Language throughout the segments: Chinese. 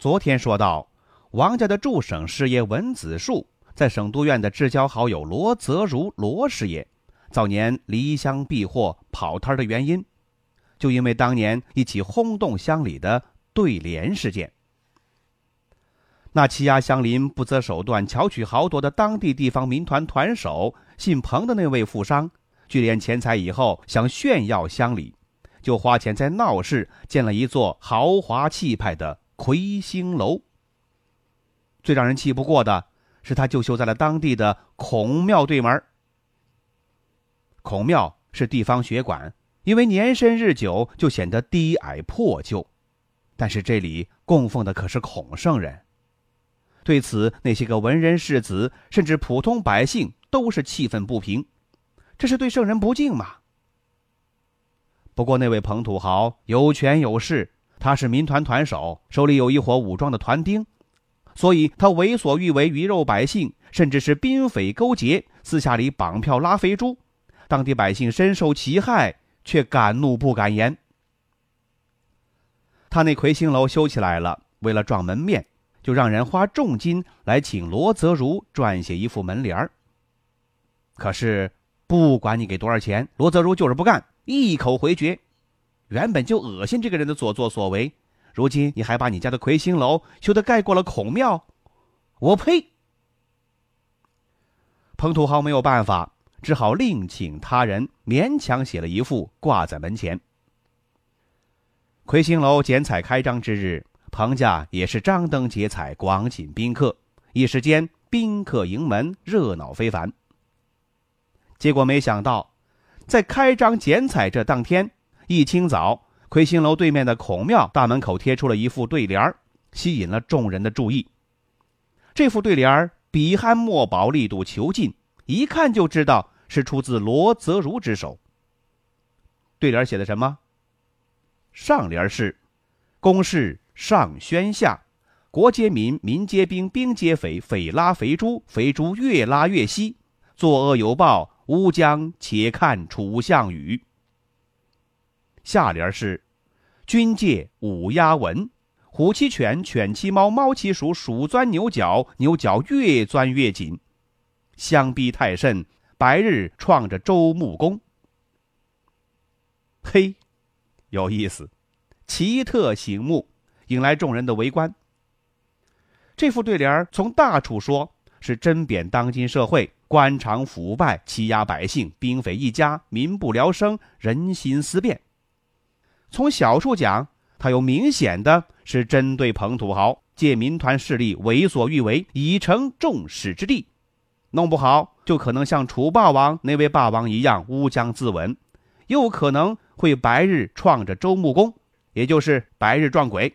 昨天说到，王家的助省师爷文子树，在省督院的至交好友罗泽如罗师爷，早年离乡避祸跑摊的原因，就因为当年一起轰动乡里的对联事件。那欺压乡邻、不择手段、巧取豪夺的当地地方民团团首姓彭的那位富商，聚敛钱财以后，想炫耀乡里，就花钱在闹市建了一座豪华气派的。魁星楼。最让人气不过的是，他就修在了当地的孔庙对门。孔庙是地方学馆，因为年深日久，就显得低矮破旧。但是这里供奉的可是孔圣人。对此，那些个文人士子，甚至普通百姓，都是气愤不平。这是对圣人不敬吗？不过那位彭土豪有权有势。他是民团团首，手里有一伙武装的团丁，所以他为所欲为，鱼肉百姓，甚至是兵匪勾结，私下里绑票拉肥猪，当地百姓深受其害，却敢怒不敢言。他那魁星楼修起来了，为了撞门面，就让人花重金来请罗泽如撰写一副门帘儿。可是不管你给多少钱，罗泽如就是不干，一口回绝。原本就恶心这个人的所作所为，如今你还把你家的魁星楼修得盖过了孔庙，我呸！彭土豪没有办法，只好另请他人，勉强写了一副挂在门前。魁星楼剪彩开张之日，彭家也是张灯结彩，广请宾客，一时间宾客盈门，热闹非凡。结果没想到，在开张剪彩这当天。一清早，魁星楼对面的孔庙大门口贴出了一副对联吸引了众人的注意。这副对联笔酣墨饱，力度遒劲，一看就知道是出自罗泽如之手。对联写的什么？上联是：“公事上宣下，国皆民，民皆兵，兵皆匪，匪拉肥猪，肥猪越拉越稀，作恶有报，乌江且看楚项羽。”下联是：“军界五鸭文，虎欺犬，犬欺猫，猫欺鼠，鼠钻牛角，牛角越钻越紧，相逼太甚，白日创着周穆公。”嘿，有意思，奇特醒目，引来众人的围观。这副对联从大处说，是针砭当今社会官场腐败、欺压百姓、兵匪一家、民不聊生、人心思变。从小处讲，他有明显的是针对彭土豪借民团势力为所欲为，已成众矢之的，弄不好就可能像楚霸王那位霸王一样乌江自刎，又可能会白日创着周穆公，也就是白日撞鬼。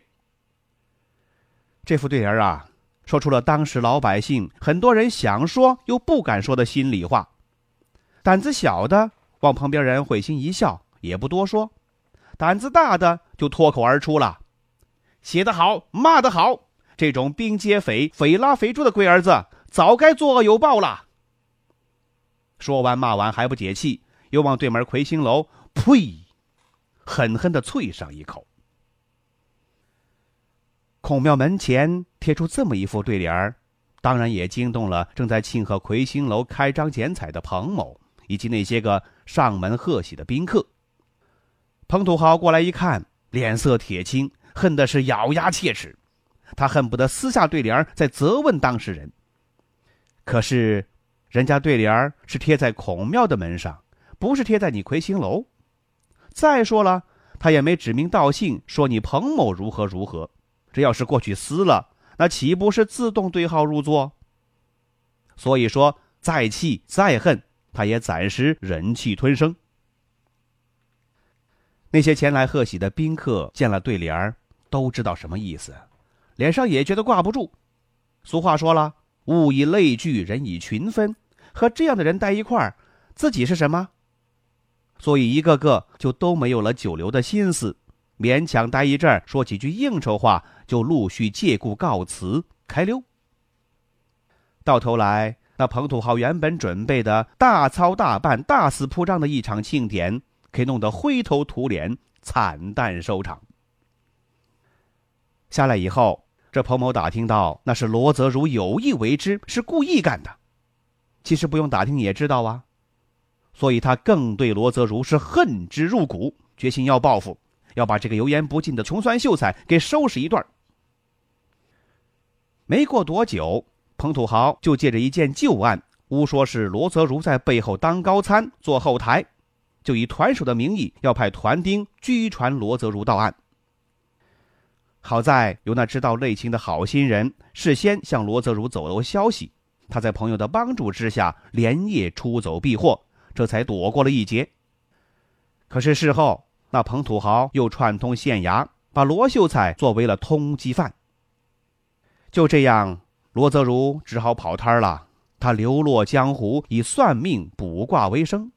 这副对联啊，说出了当时老百姓很多人想说又不敢说的心里话，胆子小的往旁边人会心一笑，也不多说。胆子大的就脱口而出了：“写得好，骂得好！这种兵接匪、匪拉匪猪的龟儿子，早该作恶有报了。”说完骂完还不解气，又往对门魁星楼呸，狠狠的啐上一口。孔庙门前贴出这么一副对联儿，当然也惊动了正在庆贺魁星楼开张剪彩的彭某以及那些个上门贺喜的宾客。彭土豪过来一看，脸色铁青，恨的是咬牙切齿。他恨不得撕下对联再责问当事人。可是，人家对联是贴在孔庙的门上，不是贴在你魁星楼。再说了，他也没指名道姓说你彭某如何如何。这要是过去撕了，那岂不是自动对号入座？所以说，再气再恨，他也暂时忍气吞声。那些前来贺喜的宾客见了对联儿，都知道什么意思，脸上也觉得挂不住。俗话说了，物以类聚，人以群分，和这样的人待一块儿，自己是什么？所以一个个就都没有了久留的心思，勉强待一阵儿，说几句应酬话，就陆续借故告辞开溜。到头来，那彭土豪原本准备的大操大办、大肆铺张的一场庆典，给弄得灰头土脸、惨淡收场。下来以后，这彭某打听到那是罗泽如有意为之，是故意干的。其实不用打听也知道啊，所以他更对罗泽如是恨之入骨，决心要报复，要把这个油盐不进的穷酸秀才给收拾一顿。没过多久。彭土豪就借着一件旧案，诬说是罗泽如在背后当高参、做后台，就以团首的名义要派团丁拘传罗泽如到案。好在有那知道内情的好心人事先向罗泽如走漏消息，他在朋友的帮助之下连夜出走避祸，这才躲过了一劫。可是事后，那彭土豪又串通县衙，把罗秀才作为了通缉犯。就这样。罗泽如只好跑摊了。他流落江湖，以算命卜卦为生。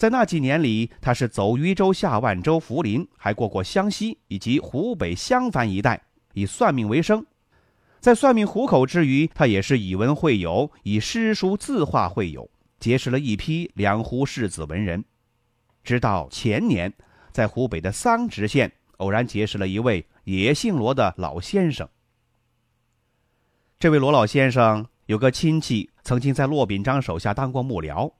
在那几年里，他是走渝州、下万州、涪陵，还过过湘西以及湖北襄樊一带，以算命为生。在算命糊口之余，他也是以文会友，以诗书字画会友，结识了一批两湖士子文人。直到前年，在湖北的桑植县，偶然结识了一位也姓罗的老先生。这位罗老先生有个亲戚，曾经在骆秉章手下当过幕僚。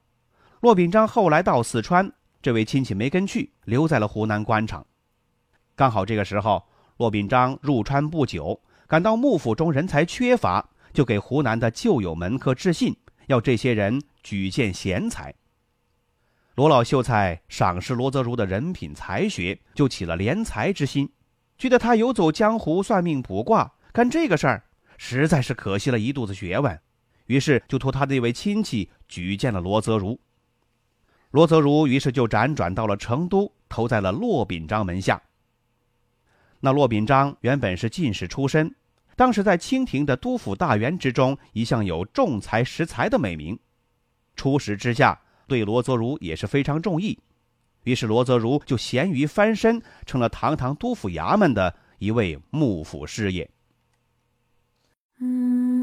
骆秉章后来到四川，这位亲戚没跟去，留在了湖南官场。刚好这个时候，骆秉章入川不久，感到幕府中人才缺乏，就给湖南的旧友门客致信，要这些人举荐贤才。罗老秀才赏识罗泽如的人品才学，就起了怜才之心，觉得他游走江湖、算命卜卦，干这个事儿。实在是可惜了一肚子学问，于是就托他的一位亲戚举荐了罗泽如。罗泽如于是就辗转到了成都，投在了骆秉章门下。那骆秉章原本是进士出身，当时在清廷的督府大员之中，一向有重才识才的美名。出使之下，对罗泽如也是非常中意，于是罗泽如就咸鱼翻身，成了堂堂督府衙门的一位幕府师爷。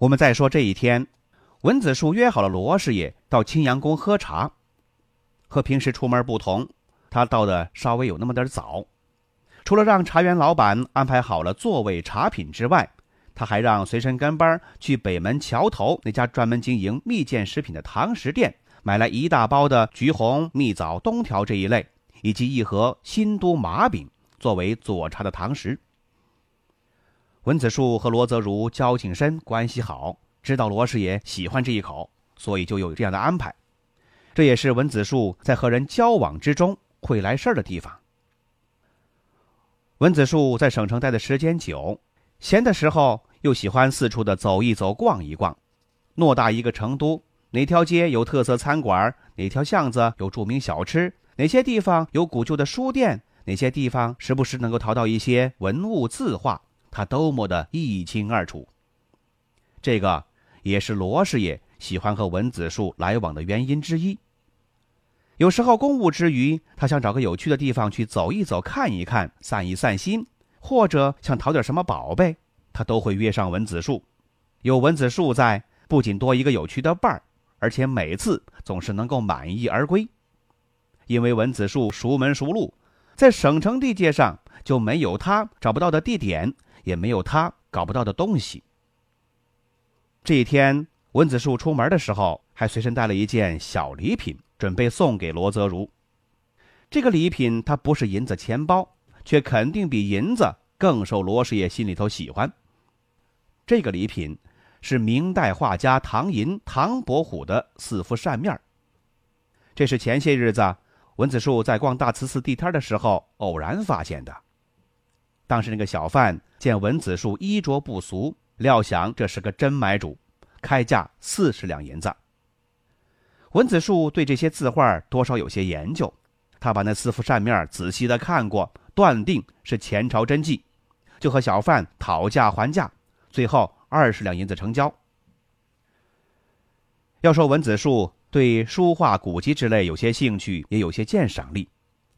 我们再说这一天，文子树约好了罗师爷到青阳宫喝茶。和平时出门不同，他到的稍微有那么点早。除了让茶园老板安排好了座位、茶品之外，他还让随身跟班去北门桥头那家专门经营蜜饯食品的堂食店，买来一大包的橘红、蜜枣、冬条这一类，以及一盒新都麻饼，作为佐茶的堂食。文子树和罗泽如交情深，关系好，知道罗师爷喜欢这一口，所以就有这样的安排。这也是文子树在和人交往之中会来事儿的地方。文子树在省城待的时间久，闲的时候又喜欢四处的走一走、逛一逛。偌大一个成都，哪条街有特色餐馆？哪条巷子有著名小吃？哪些地方有古旧的书店？哪些地方时不时能够淘到一些文物字画？他都摸得一清二楚。这个也是罗师爷喜欢和文子树来往的原因之一。有时候公务之余，他想找个有趣的地方去走一走、看一看、散一散心，或者想淘点什么宝贝，他都会约上文子树。有文子树在，不仅多一个有趣的伴儿，而且每次总是能够满意而归。因为文子树熟门熟路，在省城地界上就没有他找不到的地点。也没有他搞不到的东西。这一天，文子树出门的时候，还随身带了一件小礼品，准备送给罗泽如。这个礼品它不是银子钱包，却肯定比银子更受罗师爷心里头喜欢。这个礼品是明代画家唐寅、唐伯虎的四幅扇面这是前些日子文子树在逛大慈寺地摊的时候偶然发现的。当时那个小贩见文子树衣着不俗，料想这是个真买主，开价四十两银子。文子树对这些字画多少有些研究，他把那四幅扇面仔细的看过，断定是前朝真迹，就和小贩讨价还价。最后二十两银子成交。要说文子树对书画古籍之类有些兴趣，也有些鉴赏力，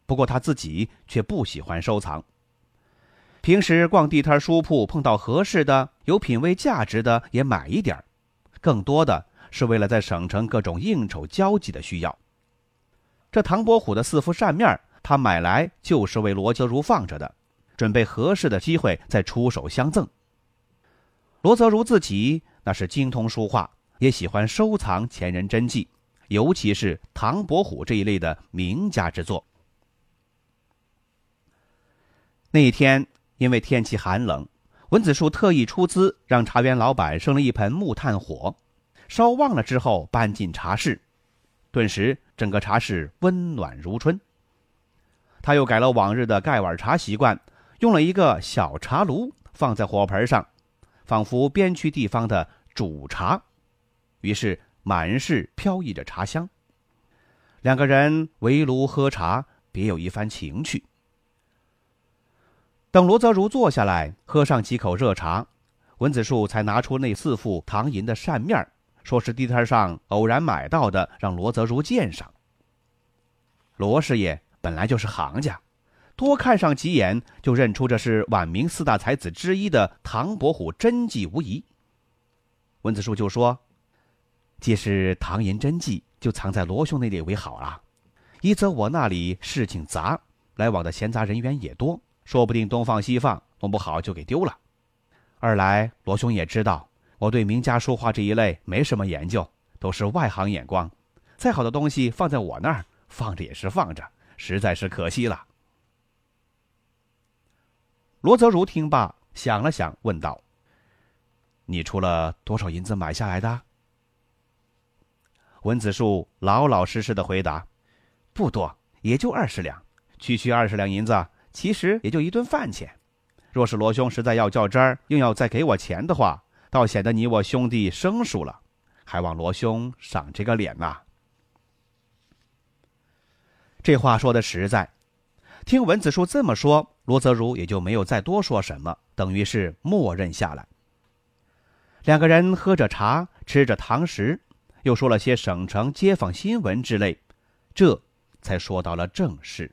不过他自己却不喜欢收藏。平时逛地摊书铺，碰到合适的、有品位价值的也买一点更多的是为了在省城各种应酬交际的需要。这唐伯虎的四幅扇面，他买来就是为罗泽如放着的，准备合适的机会再出手相赠。罗泽如自己那是精通书画，也喜欢收藏前人真迹，尤其是唐伯虎这一类的名家之作。那一天，因为天气寒冷，文子树特意出资让茶园老板生了一盆木炭火，烧旺了之后搬进茶室，顿时整个茶室温暖如春。他又改了往日的盖碗茶习惯，用了一个小茶炉放在火盆上。仿佛边区地方的煮茶，于是满室飘溢着茶香。两个人围炉喝茶，别有一番情趣。等罗泽如坐下来，喝上几口热茶，文子树才拿出那四副唐寅的扇面，说是地摊上偶然买到的，让罗泽如鉴赏。罗师爷本来就是行家。多看上几眼，就认出这是晚明四大才子之一的唐伯虎真迹无疑。文子树就说：“既是唐寅真迹，就藏在罗兄那里为好啊。一则我那里事情杂，来往的闲杂人员也多，说不定东放西放，弄不好就给丢了；二来罗兄也知道，我对名家书画这一类没什么研究，都是外行眼光。再好的东西放在我那儿，放着也是放着，实在是可惜了。”罗泽如听罢，想了想，问道：“你出了多少银子买下来的？”文子树老老实实的回答：“不多，也就二十两。区区二十两银子，其实也就一顿饭钱。若是罗兄实在要较真儿，硬要再给我钱的话，倒显得你我兄弟生疏了，还望罗兄赏这个脸呐。”这话说的实在。听文子树这么说，罗泽如也就没有再多说什么，等于是默认下来。两个人喝着茶，吃着糖食，又说了些省城街坊新闻之类，这才说到了正事。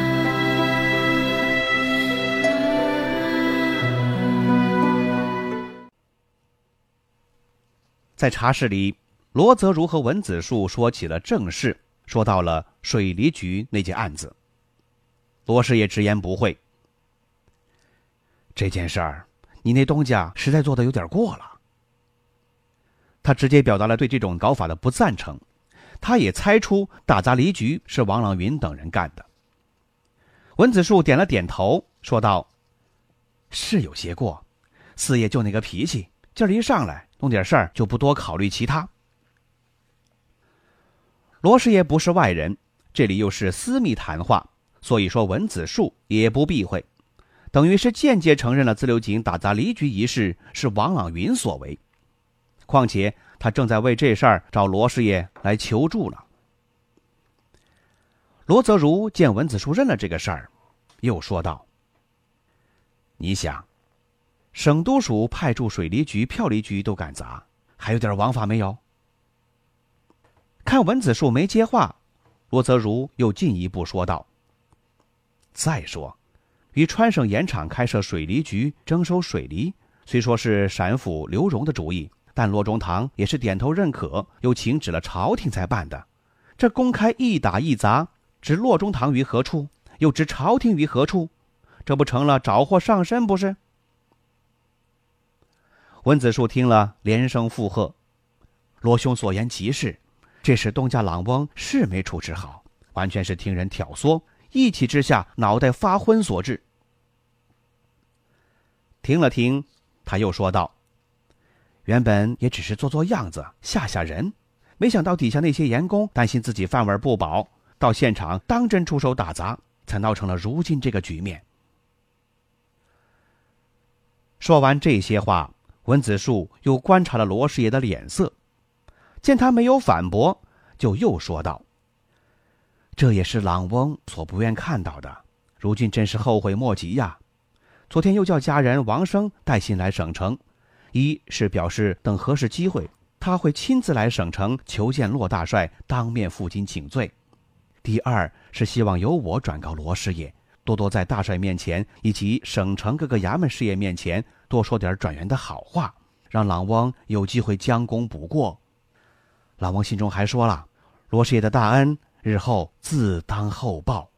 在茶室里，罗泽如和文子树说起了正事，说到了水利局那件案子。罗师爷直言不讳。这件事儿，你那东家实在做的有点过了。他直接表达了对这种搞法的不赞成。他也猜出打砸离局是王朗云等人干的。文子树点了点头，说道：“是有些过，四爷就那个脾气，劲儿一上来，弄点事儿就不多考虑其他。”罗师爷不是外人，这里又是私密谈话，所以说文子树也不避讳。等于是间接承认了自流井打砸离局一事是王朗云所为，况且他正在为这事儿找罗师爷来求助呢。罗泽如见文子树认了这个事儿，又说道：“你想，省督署派驻水利局、票厘局都敢砸，还有点王法没有？”看文子树没接话，罗泽如又进一步说道：“再说。”与川省盐场开设水利局征收水利，虽说是陕府刘荣的主意，但骆中堂也是点头认可，又请旨了朝廷才办的。这公开一打一砸，置骆中堂于何处，又置朝廷于何处？这不成了找祸上身不是？文子树听了，连声附和：“罗兄所言极是，这时东家郎翁是没处置好，完全是听人挑唆，一气之下脑袋发昏所致。”停了停，他又说道：“原本也只是做做样子，吓吓人，没想到底下那些盐工担心自己饭碗不保，到现场当真出手打砸，才闹成了如今这个局面。”说完这些话。文子树又观察了罗师爷的脸色，见他没有反驳，就又说道：“这也是朗翁所不愿看到的，如今真是后悔莫及呀！昨天又叫家人王生带信来省城，一是表示等合适机会，他会亲自来省城求见骆大帅，当面负荆请罪；第二是希望由我转告罗师爷，多多在大帅面前以及省城各个衙门事业面前。”多说点转员的好话，让朗翁有机会将功补过。朗翁心中还说了：“罗师爷的大恩，日后自当厚报。”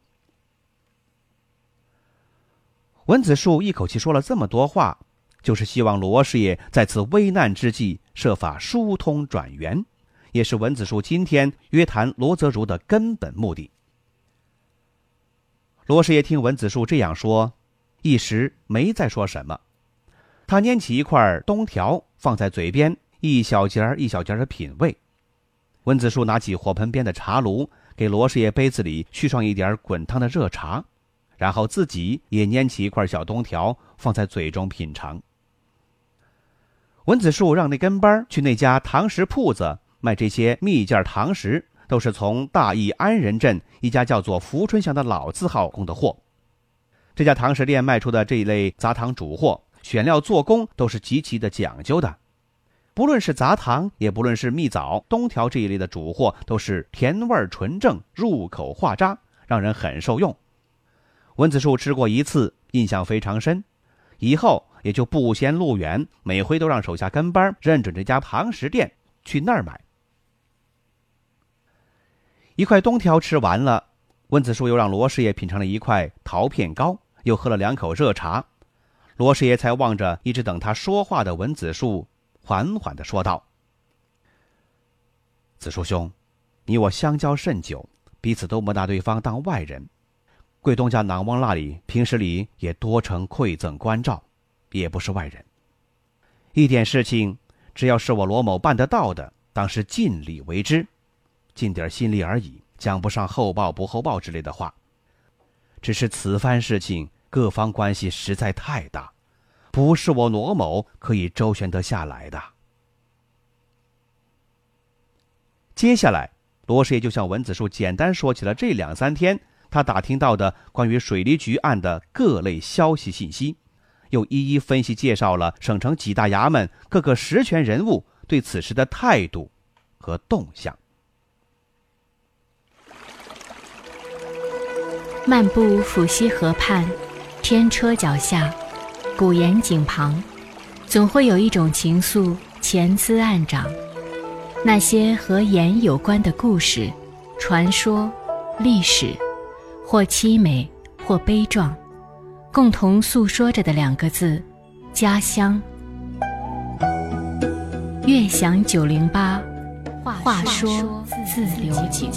文子树一口气说了这么多话，就是希望罗师爷在此危难之际设法疏通转员，也是文子树今天约谈罗泽如的根本目的。罗师爷听文子树这样说，一时没再说什么。他拈起一块冬条，放在嘴边，一小节儿一小节儿的品味。温子树拿起火盆边的茶炉，给罗师爷杯子里续上一点滚烫的热茶，然后自己也拈起一块小冬条，放在嘴中品尝。文子树让那跟班去那家糖食铺子卖这些蜜饯糖食，都是从大义安仁镇一家叫做福春祥的老字号供的货。这家糖食店卖出的这一类杂糖主货。选料做工都是极其的讲究的，不论是杂糖，也不论是蜜枣、冬条这一类的主货，都是甜味纯正，入口化渣，让人很受用。温子树吃过一次，印象非常深，以后也就不嫌路远，每回都让手下跟班认准这家糖食店，去那儿买。一块冬条吃完了，温子树又让罗师爷品尝了一块桃片糕，又喝了两口热茶。罗师爷才望着一直等他说话的文子树，缓缓的说道：“子树兄，你我相交甚久，彼此都不拿对方当外人。贵东家囊翁那里平时里也多承馈赠关照，也不是外人。一点事情，只要是我罗某办得到的，当是尽力为之，尽点心力而已，讲不上厚报不厚报之类的话。只是此番事情。”各方关系实在太大，不是我罗某可以周旋得下来的。接下来，罗师爷就向文子树简单说起了这两三天他打听到的关于水利局案的各类消息信息，又一一分析介绍了省城几大衙门各个实权人物对此事的态度和动向。漫步抚溪河畔。天车脚下，古岩井旁，总会有一种情愫潜滋暗长。那些和盐有关的故事、传说、历史，或凄美，或悲壮，共同诉说着的两个字：家乡。悦享九零八，话说自流井。